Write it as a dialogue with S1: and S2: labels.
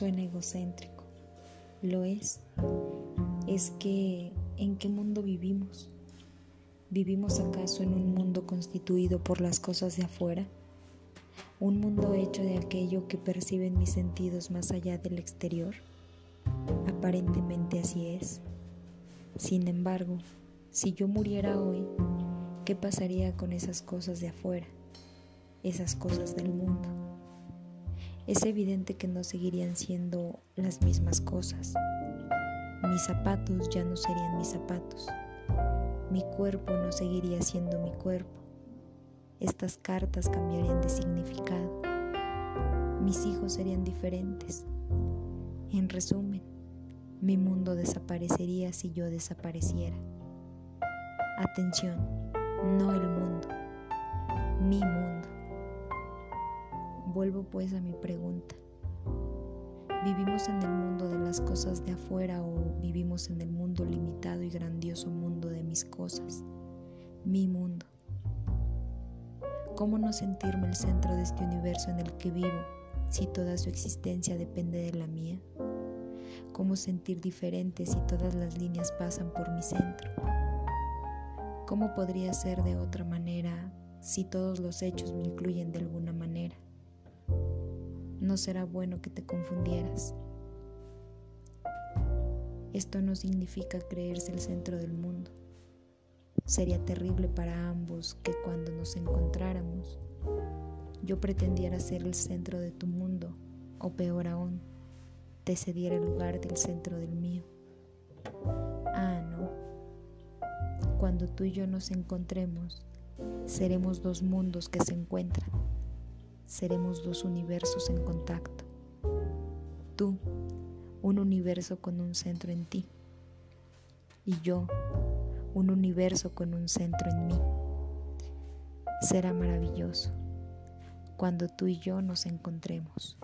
S1: Suena egocéntrico. Lo es. Es que, ¿en qué mundo vivimos? ¿Vivimos acaso en un mundo constituido por las cosas de afuera? ¿Un mundo hecho de aquello que perciben mis sentidos más allá del exterior? Aparentemente así es. Sin embargo, si yo muriera hoy, ¿qué pasaría con esas cosas de afuera? Esas cosas del mundo. Es evidente que no seguirían siendo las mismas cosas. Mis zapatos ya no serían mis zapatos. Mi cuerpo no seguiría siendo mi cuerpo. Estas cartas cambiarían de significado. Mis hijos serían diferentes. En resumen, mi mundo desaparecería si yo desapareciera. Atención, no el mundo, mi mundo. Vuelvo pues a mi pregunta. ¿Vivimos en el mundo de las cosas de afuera o vivimos en el mundo limitado y grandioso mundo de mis cosas? Mi mundo. ¿Cómo no sentirme el centro de este universo en el que vivo si toda su existencia depende de la mía? cómo sentir diferente si todas las líneas pasan por mi centro. ¿Cómo podría ser de otra manera si todos los hechos me incluyen de alguna manera? No será bueno que te confundieras. Esto no significa creerse el centro del mundo. Sería terrible para ambos que cuando nos encontráramos yo pretendiera ser el centro de tu mundo, o peor aún, te cediera el lugar del centro del mío. Ah, no. Cuando tú y yo nos encontremos, seremos dos mundos que se encuentran. Seremos dos universos en contacto. Tú, un universo con un centro en ti. Y yo, un universo con un centro en mí. Será maravilloso cuando tú y yo nos encontremos.